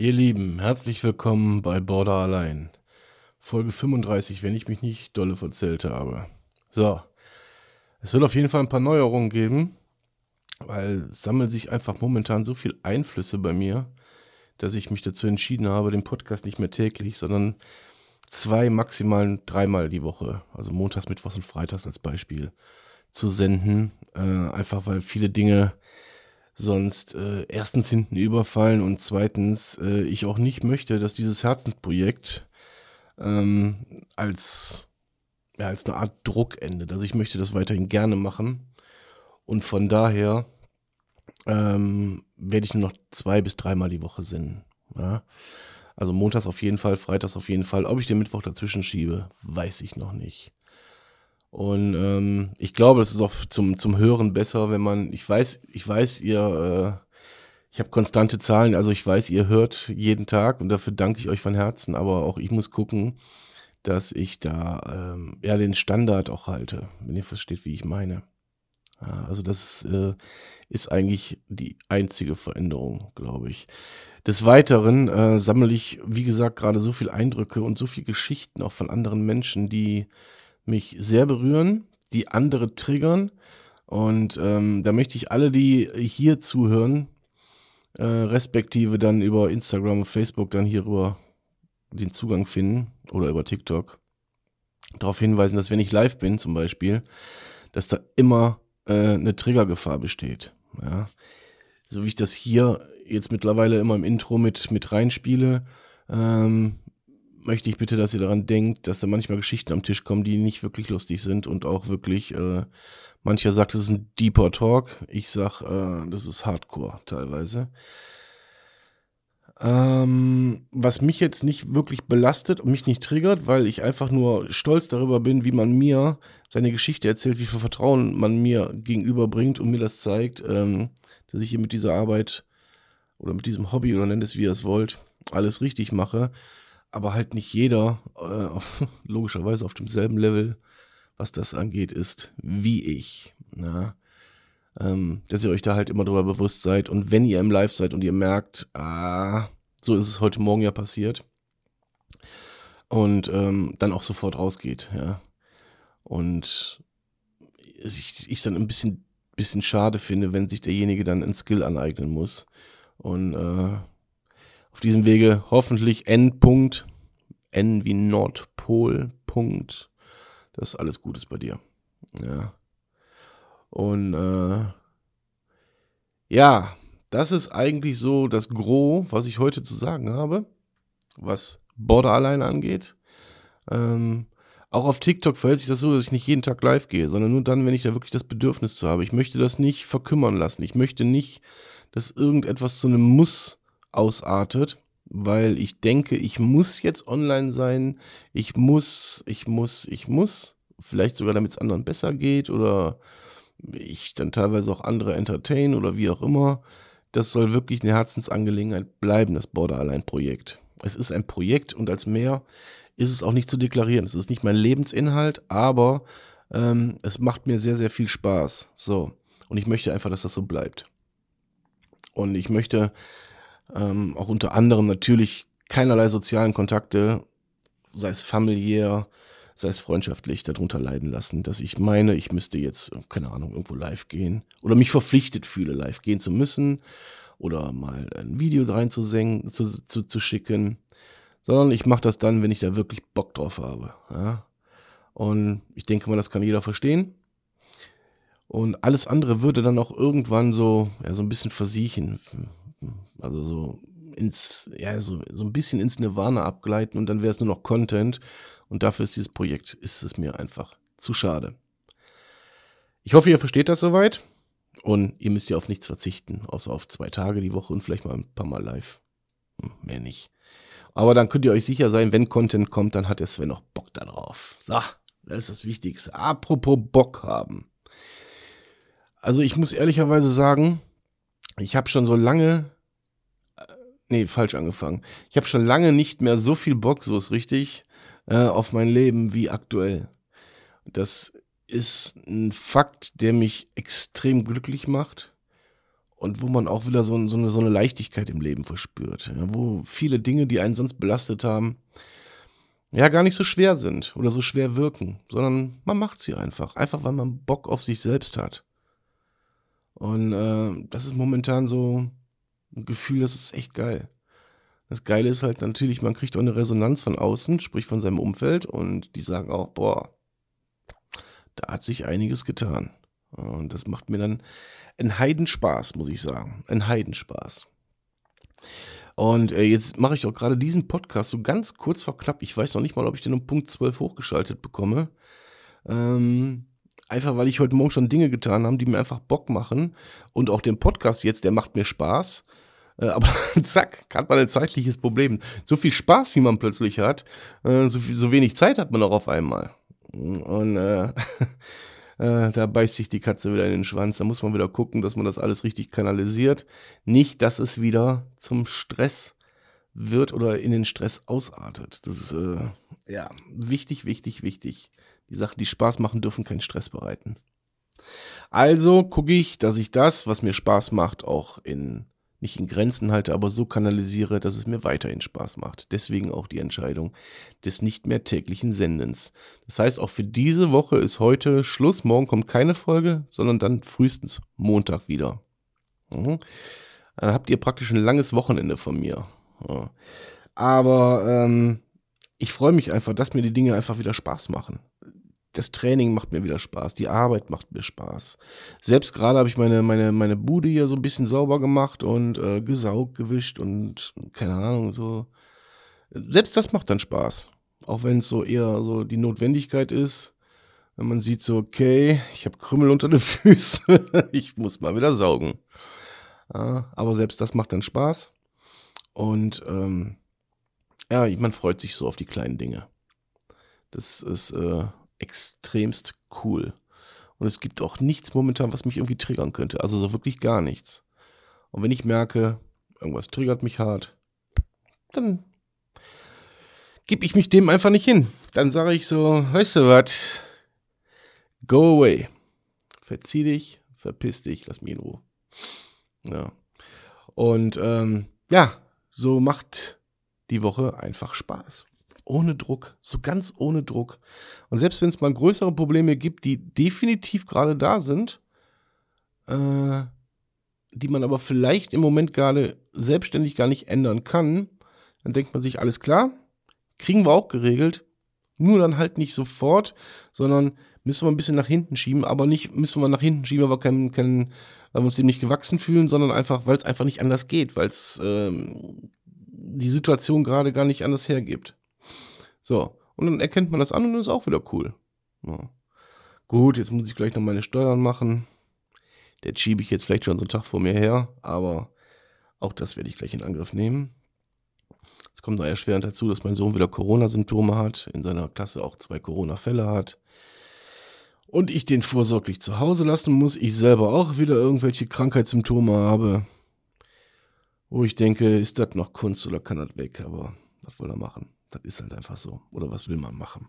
Ihr Lieben, herzlich willkommen bei Border allein. Folge 35, wenn ich mich nicht dolle verzählt habe. So, es wird auf jeden Fall ein paar Neuerungen geben, weil es sammeln sich einfach momentan so viele Einflüsse bei mir, dass ich mich dazu entschieden habe, den Podcast nicht mehr täglich, sondern zwei, maximal dreimal die Woche, also montags, mittwochs und freitags als Beispiel, zu senden. Äh, einfach weil viele Dinge sonst äh, erstens hinten überfallen und zweitens äh, ich auch nicht möchte, dass dieses Herzensprojekt ähm, als, ja, als eine Art Druck endet. Also ich möchte das weiterhin gerne machen und von daher ähm, werde ich nur noch zwei bis dreimal die Woche senden. Ja? Also montags auf jeden Fall, freitags auf jeden Fall. Ob ich den Mittwoch dazwischen schiebe, weiß ich noch nicht. Und ähm, ich glaube, es ist auch zum, zum Hören besser, wenn man, ich weiß, ich weiß, ihr, äh, ich habe konstante Zahlen, also ich weiß, ihr hört jeden Tag und dafür danke ich euch von Herzen, aber auch ich muss gucken, dass ich da ähm, ja den Standard auch halte, wenn ihr versteht, wie ich meine. Ja, also das äh, ist eigentlich die einzige Veränderung, glaube ich. Des Weiteren äh, sammle ich, wie gesagt, gerade so viele Eindrücke und so viele Geschichten auch von anderen Menschen, die mich sehr berühren, die andere triggern. Und ähm, da möchte ich alle, die hier zuhören, äh, respektive dann über Instagram und Facebook dann hierüber den Zugang finden oder über TikTok, darauf hinweisen, dass wenn ich live bin zum Beispiel, dass da immer äh, eine Triggergefahr besteht. Ja. So wie ich das hier jetzt mittlerweile immer im Intro mit, mit reinspiele, ähm, möchte ich bitte, dass ihr daran denkt, dass da manchmal Geschichten am Tisch kommen, die nicht wirklich lustig sind und auch wirklich, äh, mancher sagt, es ist ein deeper Talk. Ich sag, äh, das ist Hardcore teilweise. Ähm, was mich jetzt nicht wirklich belastet und mich nicht triggert, weil ich einfach nur stolz darüber bin, wie man mir seine Geschichte erzählt, wie viel Vertrauen man mir gegenüberbringt und mir das zeigt, ähm, dass ich hier mit dieser Arbeit oder mit diesem Hobby oder nennt es wie ihr es wollt, alles richtig mache aber halt nicht jeder, äh, logischerweise auf demselben Level, was das angeht, ist wie ich. Na? Ähm, dass ihr euch da halt immer drüber bewusst seid und wenn ihr im Live seid und ihr merkt, ah, so ist es heute Morgen ja passiert und ähm, dann auch sofort rausgeht, ja. Und ich, ich dann ein bisschen, bisschen schade finde, wenn sich derjenige dann ein Skill aneignen muss. Und äh, auf diesem Wege hoffentlich Endpunkt, N wie Nordpol, Punkt, dass alles gut ist bei dir. Ja. Und äh, ja, das ist eigentlich so das Gros, was ich heute zu sagen habe, was Borderline angeht. Ähm, auch auf TikTok verhält sich das so, dass ich nicht jeden Tag live gehe, sondern nur dann, wenn ich da wirklich das Bedürfnis zu habe. Ich möchte das nicht verkümmern lassen. Ich möchte nicht, dass irgendetwas zu einem Muss ausartet, weil ich denke, ich muss jetzt online sein, ich muss, ich muss, ich muss, vielleicht sogar damit es anderen besser geht oder ich dann teilweise auch andere entertain oder wie auch immer. Das soll wirklich eine Herzensangelegenheit bleiben, das Borderline-Projekt. Es ist ein Projekt und als mehr ist es auch nicht zu deklarieren. Es ist nicht mein Lebensinhalt, aber ähm, es macht mir sehr, sehr viel Spaß. So. Und ich möchte einfach, dass das so bleibt. Und ich möchte ähm, auch unter anderem natürlich keinerlei sozialen Kontakte, sei es familiär, sei es freundschaftlich, darunter leiden lassen, dass ich meine, ich müsste jetzt, keine Ahnung, irgendwo live gehen oder mich verpflichtet fühle, live gehen zu müssen oder mal ein Video reinzusingen, zu, zu, zu schicken, sondern ich mache das dann, wenn ich da wirklich Bock drauf habe. Ja? Und ich denke mal, das kann jeder verstehen. Und alles andere würde dann auch irgendwann so, ja, so ein bisschen versiechen. Also so ins, ja, so, so ein bisschen ins Nirvana abgleiten und dann wäre es nur noch Content. Und dafür ist dieses Projekt, ist es mir einfach zu schade. Ich hoffe, ihr versteht das soweit. Und ihr müsst ja auf nichts verzichten, außer auf zwei Tage die Woche und vielleicht mal ein paar Mal live. Hm, mehr nicht. Aber dann könnt ihr euch sicher sein, wenn Content kommt, dann hat der Sven noch Bock darauf. So, das ist das Wichtigste. Apropos Bock haben. Also ich muss ehrlicherweise sagen, ich habe schon so lange, äh, nee, falsch angefangen. Ich habe schon lange nicht mehr so viel Bock, so ist richtig, äh, auf mein Leben wie aktuell. Das ist ein Fakt, der mich extrem glücklich macht und wo man auch wieder so, so, eine, so eine Leichtigkeit im Leben verspürt. Ja, wo viele Dinge, die einen sonst belastet haben, ja gar nicht so schwer sind oder so schwer wirken, sondern man macht sie einfach. Einfach, weil man Bock auf sich selbst hat. Und äh, das ist momentan so ein Gefühl, das ist echt geil. Das Geile ist halt natürlich, man kriegt auch eine Resonanz von außen, sprich von seinem Umfeld, und die sagen auch, boah, da hat sich einiges getan. Und das macht mir dann einen Heidenspaß, muss ich sagen. Ein Heidenspaß. Und äh, jetzt mache ich auch gerade diesen Podcast so ganz kurz vor knapp. Ich weiß noch nicht mal, ob ich den um Punkt 12 hochgeschaltet bekomme. Ähm, einfach weil ich heute Morgen schon Dinge getan habe, die mir einfach Bock machen. Und auch den Podcast jetzt, der macht mir Spaß. Äh, aber zack, hat man ein zeitliches Problem. So viel Spaß, wie man plötzlich hat, äh, so, viel, so wenig Zeit hat man auch auf einmal. Und äh, äh, da beißt sich die Katze wieder in den Schwanz. Da muss man wieder gucken, dass man das alles richtig kanalisiert. Nicht, dass es wieder zum Stress wird oder in den Stress ausartet. Das ist äh, ja wichtig, wichtig, wichtig. Die Sachen, die Spaß machen, dürfen keinen Stress bereiten. Also gucke ich, dass ich das, was mir Spaß macht, auch in nicht in Grenzen halte, aber so kanalisiere, dass es mir weiterhin Spaß macht. Deswegen auch die Entscheidung des nicht mehr täglichen Sendens. Das heißt, auch für diese Woche ist heute Schluss. Morgen kommt keine Folge, sondern dann frühestens Montag wieder. Mhm. Dann habt ihr praktisch ein langes Wochenende von mir. Ja. Aber ähm, ich freue mich einfach, dass mir die Dinge einfach wieder Spaß machen das Training macht mir wieder Spaß, die Arbeit macht mir Spaß. Selbst gerade habe ich meine, meine, meine Bude hier so ein bisschen sauber gemacht und äh, gesaugt, gewischt und keine Ahnung, so. Selbst das macht dann Spaß. Auch wenn es so eher so die Notwendigkeit ist. Wenn man sieht so, okay, ich habe Krümmel unter den Füßen, ich muss mal wieder saugen. Ja, aber selbst das macht dann Spaß. Und ähm, ja, man freut sich so auf die kleinen Dinge. Das ist äh, extremst cool. Und es gibt auch nichts momentan, was mich irgendwie triggern könnte. Also so wirklich gar nichts. Und wenn ich merke, irgendwas triggert mich hart, dann gebe ich mich dem einfach nicht hin. Dann sage ich so, weißt du was, go away. Verzieh dich, verpiss dich, lass mich in Ruhe. Ja. Und ähm, ja, so macht die Woche einfach Spaß ohne Druck, so ganz ohne Druck. Und selbst wenn es mal größere Probleme gibt, die definitiv gerade da sind, äh, die man aber vielleicht im Moment gerade selbstständig gar nicht ändern kann, dann denkt man sich, alles klar, kriegen wir auch geregelt. Nur dann halt nicht sofort, sondern müssen wir ein bisschen nach hinten schieben, aber nicht müssen wir nach hinten schieben, aber kein, kein, weil wir uns dem nicht gewachsen fühlen, sondern einfach, weil es einfach nicht anders geht, weil es ähm, die Situation gerade gar nicht anders hergibt. So, und dann erkennt man das an und dann ist auch wieder cool. Ja. Gut, jetzt muss ich gleich noch meine Steuern machen. Der schiebe ich jetzt vielleicht schon so einen Tag vor mir her, aber auch das werde ich gleich in Angriff nehmen. Es kommt da erschwerend dazu, dass mein Sohn wieder Corona-Symptome hat, in seiner Klasse auch zwei Corona-Fälle hat. Und ich den vorsorglich zu Hause lassen muss, ich selber auch wieder irgendwelche Krankheitssymptome habe. Wo ich denke, ist das noch Kunst oder kann das weg? Aber was soll er machen? Das ist halt einfach so. Oder was will man machen?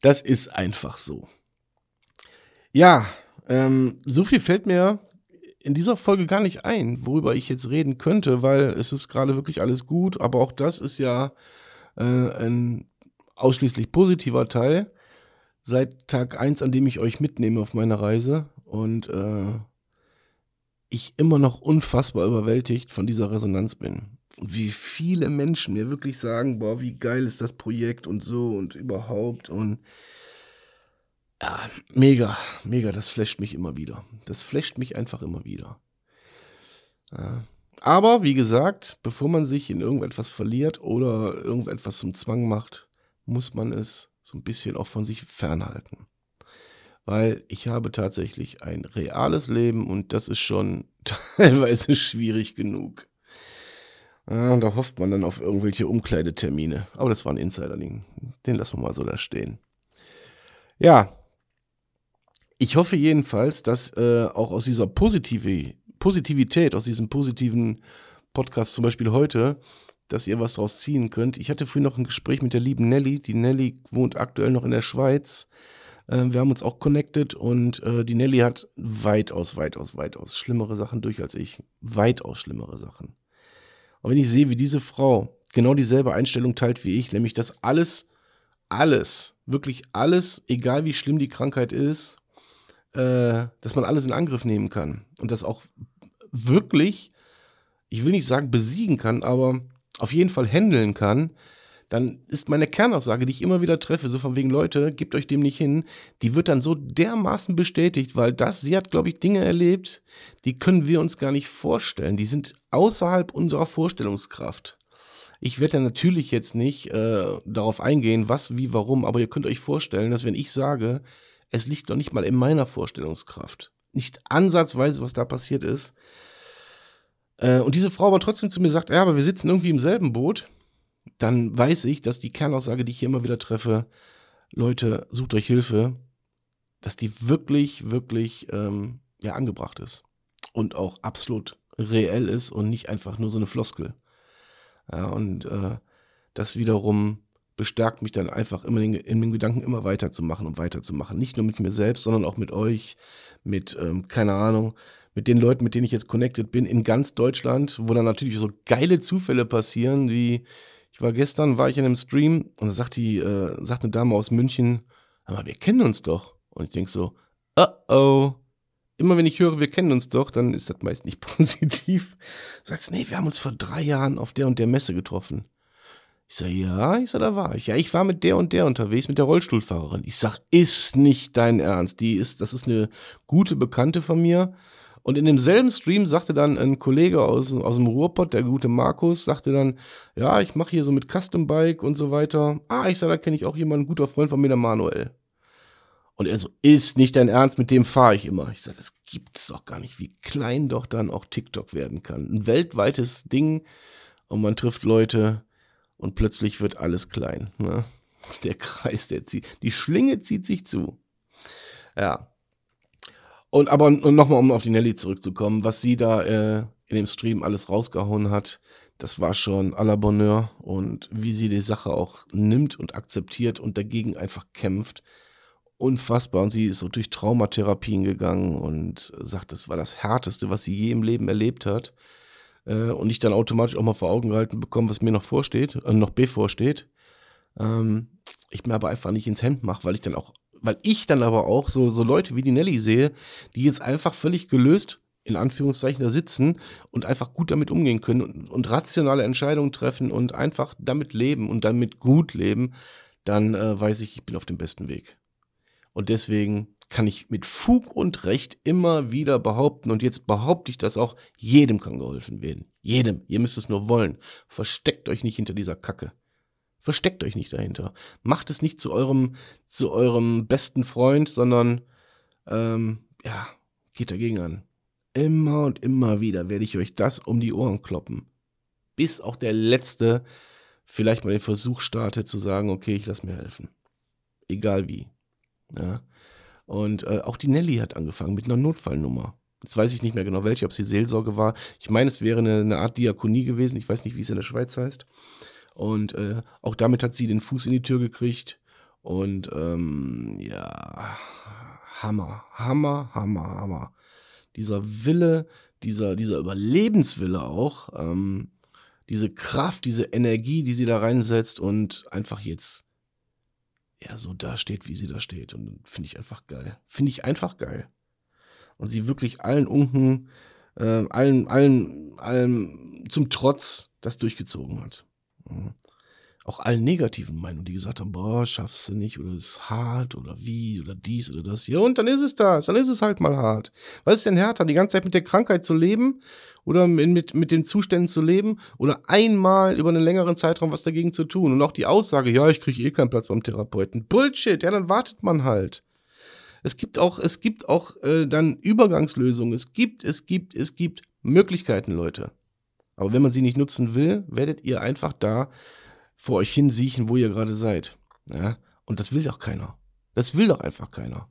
Das ist einfach so. Ja, ähm, so viel fällt mir in dieser Folge gar nicht ein, worüber ich jetzt reden könnte, weil es ist gerade wirklich alles gut, aber auch das ist ja äh, ein ausschließlich positiver Teil. Seit Tag 1, an dem ich euch mitnehme auf meiner Reise und äh, ich immer noch unfassbar überwältigt von dieser Resonanz bin wie viele Menschen mir wirklich sagen, boah, wie geil ist das Projekt und so und überhaupt und ja, mega, mega, das flasht mich immer wieder. Das flasht mich einfach immer wieder. Ja. Aber wie gesagt, bevor man sich in irgendetwas verliert oder irgendetwas zum Zwang macht, muss man es so ein bisschen auch von sich fernhalten. Weil ich habe tatsächlich ein reales Leben und das ist schon teilweise schwierig genug. Ja, da hofft man dann auf irgendwelche Umkleidetermine. Aber das war ein Insider-Ding. Den lassen wir mal so da stehen. Ja. Ich hoffe jedenfalls, dass äh, auch aus dieser Positive, Positivität, aus diesem positiven Podcast zum Beispiel heute, dass ihr was draus ziehen könnt. Ich hatte früher noch ein Gespräch mit der lieben Nelly. Die Nelly wohnt aktuell noch in der Schweiz. Äh, wir haben uns auch connected und äh, die Nelly hat weitaus, weitaus, weitaus schlimmere Sachen durch als ich. Weitaus schlimmere Sachen. Und wenn ich sehe, wie diese Frau genau dieselbe Einstellung teilt wie ich, nämlich dass alles, alles, wirklich alles, egal wie schlimm die Krankheit ist, äh, dass man alles in Angriff nehmen kann und das auch wirklich, ich will nicht sagen besiegen kann, aber auf jeden Fall handeln kann, dann ist meine Kernaussage, die ich immer wieder treffe, so von wegen Leute, gebt euch dem nicht hin, die wird dann so dermaßen bestätigt, weil das, sie hat, glaube ich, Dinge erlebt, die können wir uns gar nicht vorstellen. Die sind außerhalb unserer Vorstellungskraft. Ich werde ja natürlich jetzt nicht äh, darauf eingehen, was, wie, warum, aber ihr könnt euch vorstellen, dass wenn ich sage, es liegt doch nicht mal in meiner Vorstellungskraft, nicht ansatzweise, was da passiert ist, äh, und diese Frau aber trotzdem zu mir sagt, ja, aber wir sitzen irgendwie im selben Boot, dann weiß ich, dass die Kernaussage, die ich hier immer wieder treffe, Leute, sucht euch Hilfe, dass die wirklich, wirklich ähm, ja, angebracht ist und auch absolut reell ist und nicht einfach nur so eine Floskel. Ja, und äh, das wiederum bestärkt mich dann einfach immer in, in den Gedanken immer weiterzumachen und weiterzumachen. Nicht nur mit mir selbst, sondern auch mit euch, mit, ähm, keine Ahnung, mit den Leuten, mit denen ich jetzt connected bin, in ganz Deutschland, wo dann natürlich so geile Zufälle passieren, wie ich war gestern, war ich in einem Stream und da sagt die, äh, sagt eine Dame aus München, aber wir kennen uns doch. Und ich denke so, uh oh. Immer wenn ich höre, wir kennen uns doch, dann ist das meist nicht positiv. Sagt sie, nee, wir haben uns vor drei Jahren auf der und der Messe getroffen. Ich sage, ja, ich sage, da war ich. Ja, ich war mit der und der unterwegs, mit der Rollstuhlfahrerin. Ich sage, ist nicht dein Ernst. Die ist, das ist eine gute Bekannte von mir. Und in demselben Stream sagte dann ein Kollege aus, aus dem Ruhrpott, der gute Markus, sagte dann, ja, ich mache hier so mit Custom Bike und so weiter. Ah, ich sage, da kenne ich auch jemanden, guter Freund von mir, der Manuel. Und er so, ist nicht dein Ernst, mit dem fahre ich immer. Ich sage, das gibt's doch gar nicht, wie klein doch dann auch TikTok werden kann. Ein weltweites Ding und man trifft Leute und plötzlich wird alles klein. Ne? Der Kreis, der zieht, die Schlinge zieht sich zu. Ja, und aber nochmal, um auf die Nelly zurückzukommen, was sie da äh, in dem Stream alles rausgehauen hat, das war schon à la Bonheur und wie sie die Sache auch nimmt und akzeptiert und dagegen einfach kämpft. Unfassbar. Und sie ist so durch Traumatherapien gegangen und sagt, das war das Härteste, was sie je im Leben erlebt hat. Äh, und ich dann automatisch auch mal vor Augen gehalten bekomme, was mir noch vorsteht, äh, noch bevorsteht. Ähm, ich mir aber einfach nicht ins Hemd mache, weil ich dann auch weil ich dann aber auch so, so Leute wie die Nelly sehe, die jetzt einfach völlig gelöst, in Anführungszeichen, da sitzen und einfach gut damit umgehen können und, und rationale Entscheidungen treffen und einfach damit leben und damit gut leben, dann äh, weiß ich, ich bin auf dem besten Weg. Und deswegen kann ich mit Fug und Recht immer wieder behaupten, und jetzt behaupte ich das auch, jedem kann geholfen werden. Jedem. Ihr müsst es nur wollen. Versteckt euch nicht hinter dieser Kacke. Versteckt euch nicht dahinter. Macht es nicht zu eurem, zu eurem besten Freund, sondern ähm, ja, geht dagegen an. Immer und immer wieder werde ich euch das um die Ohren kloppen. Bis auch der Letzte vielleicht mal den Versuch startet zu sagen, okay, ich lasse mir helfen. Egal wie. Ja. Und äh, auch die Nelly hat angefangen mit einer Notfallnummer. Jetzt weiß ich nicht mehr genau welche, ob sie Seelsorge war. Ich meine, es wäre eine, eine Art Diakonie gewesen. Ich weiß nicht, wie es in der Schweiz heißt. Und äh, auch damit hat sie den Fuß in die Tür gekriegt. Und ähm, ja, Hammer, Hammer, Hammer, Hammer. Dieser Wille, dieser, dieser Überlebenswille auch, ähm, diese Kraft, diese Energie, die sie da reinsetzt und einfach jetzt ja so da steht, wie sie da steht. Und finde ich einfach geil. Finde ich einfach geil. Und sie wirklich allen Unken, äh, allen, allen, allen zum Trotz das durchgezogen hat. Mhm. Auch allen negativen Meinungen, die gesagt haben, boah, schaffst du nicht oder ist hart oder wie oder dies oder das. Ja, und dann ist es das, dann ist es halt mal hart. Was ist denn härter, die ganze Zeit mit der Krankheit zu leben oder mit, mit den Zuständen zu leben oder einmal über einen längeren Zeitraum was dagegen zu tun? Und auch die Aussage, ja, ich kriege eh keinen Platz beim Therapeuten. Bullshit, ja, dann wartet man halt. Es gibt auch, es gibt auch äh, dann Übergangslösungen. Es gibt, es gibt, es gibt Möglichkeiten, Leute. Aber wenn man sie nicht nutzen will, werdet ihr einfach da vor euch hinsiechen, wo ihr gerade seid. Ja? Und das will doch keiner. Das will doch einfach keiner.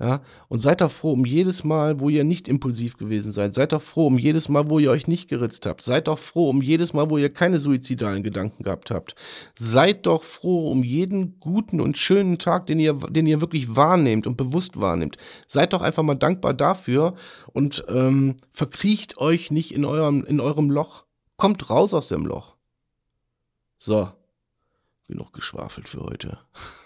Ja, und seid doch froh um jedes Mal, wo ihr nicht impulsiv gewesen seid. Seid doch froh um jedes Mal, wo ihr euch nicht geritzt habt. Seid doch froh um jedes Mal, wo ihr keine suizidalen Gedanken gehabt habt. Seid doch froh um jeden guten und schönen Tag, den ihr, den ihr wirklich wahrnehmt und bewusst wahrnehmt. Seid doch einfach mal dankbar dafür und ähm, verkriecht euch nicht in eurem, in eurem Loch. Kommt raus aus dem Loch. So, genug geschwafelt für heute.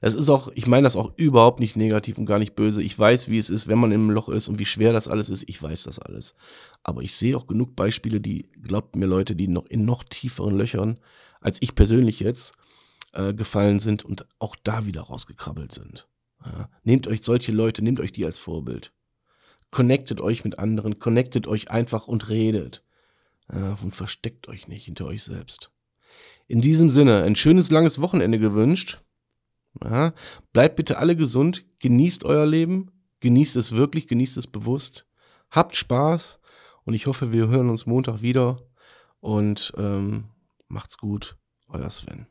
Das ist auch, ich meine das auch überhaupt nicht negativ und gar nicht böse. Ich weiß, wie es ist, wenn man im Loch ist und wie schwer das alles ist. Ich weiß das alles. Aber ich sehe auch genug Beispiele, die, glaubt mir Leute, die noch in noch tieferen Löchern, als ich persönlich jetzt, äh, gefallen sind und auch da wieder rausgekrabbelt sind. Ja. Nehmt euch solche Leute, nehmt euch die als Vorbild. Connectet euch mit anderen, connectet euch einfach und redet. Ja, und versteckt euch nicht hinter euch selbst. In diesem Sinne, ein schönes langes Wochenende gewünscht. Ja, bleibt bitte alle gesund, genießt euer Leben, genießt es wirklich, genießt es bewusst, habt Spaß und ich hoffe, wir hören uns Montag wieder und ähm, macht's gut, euer Sven.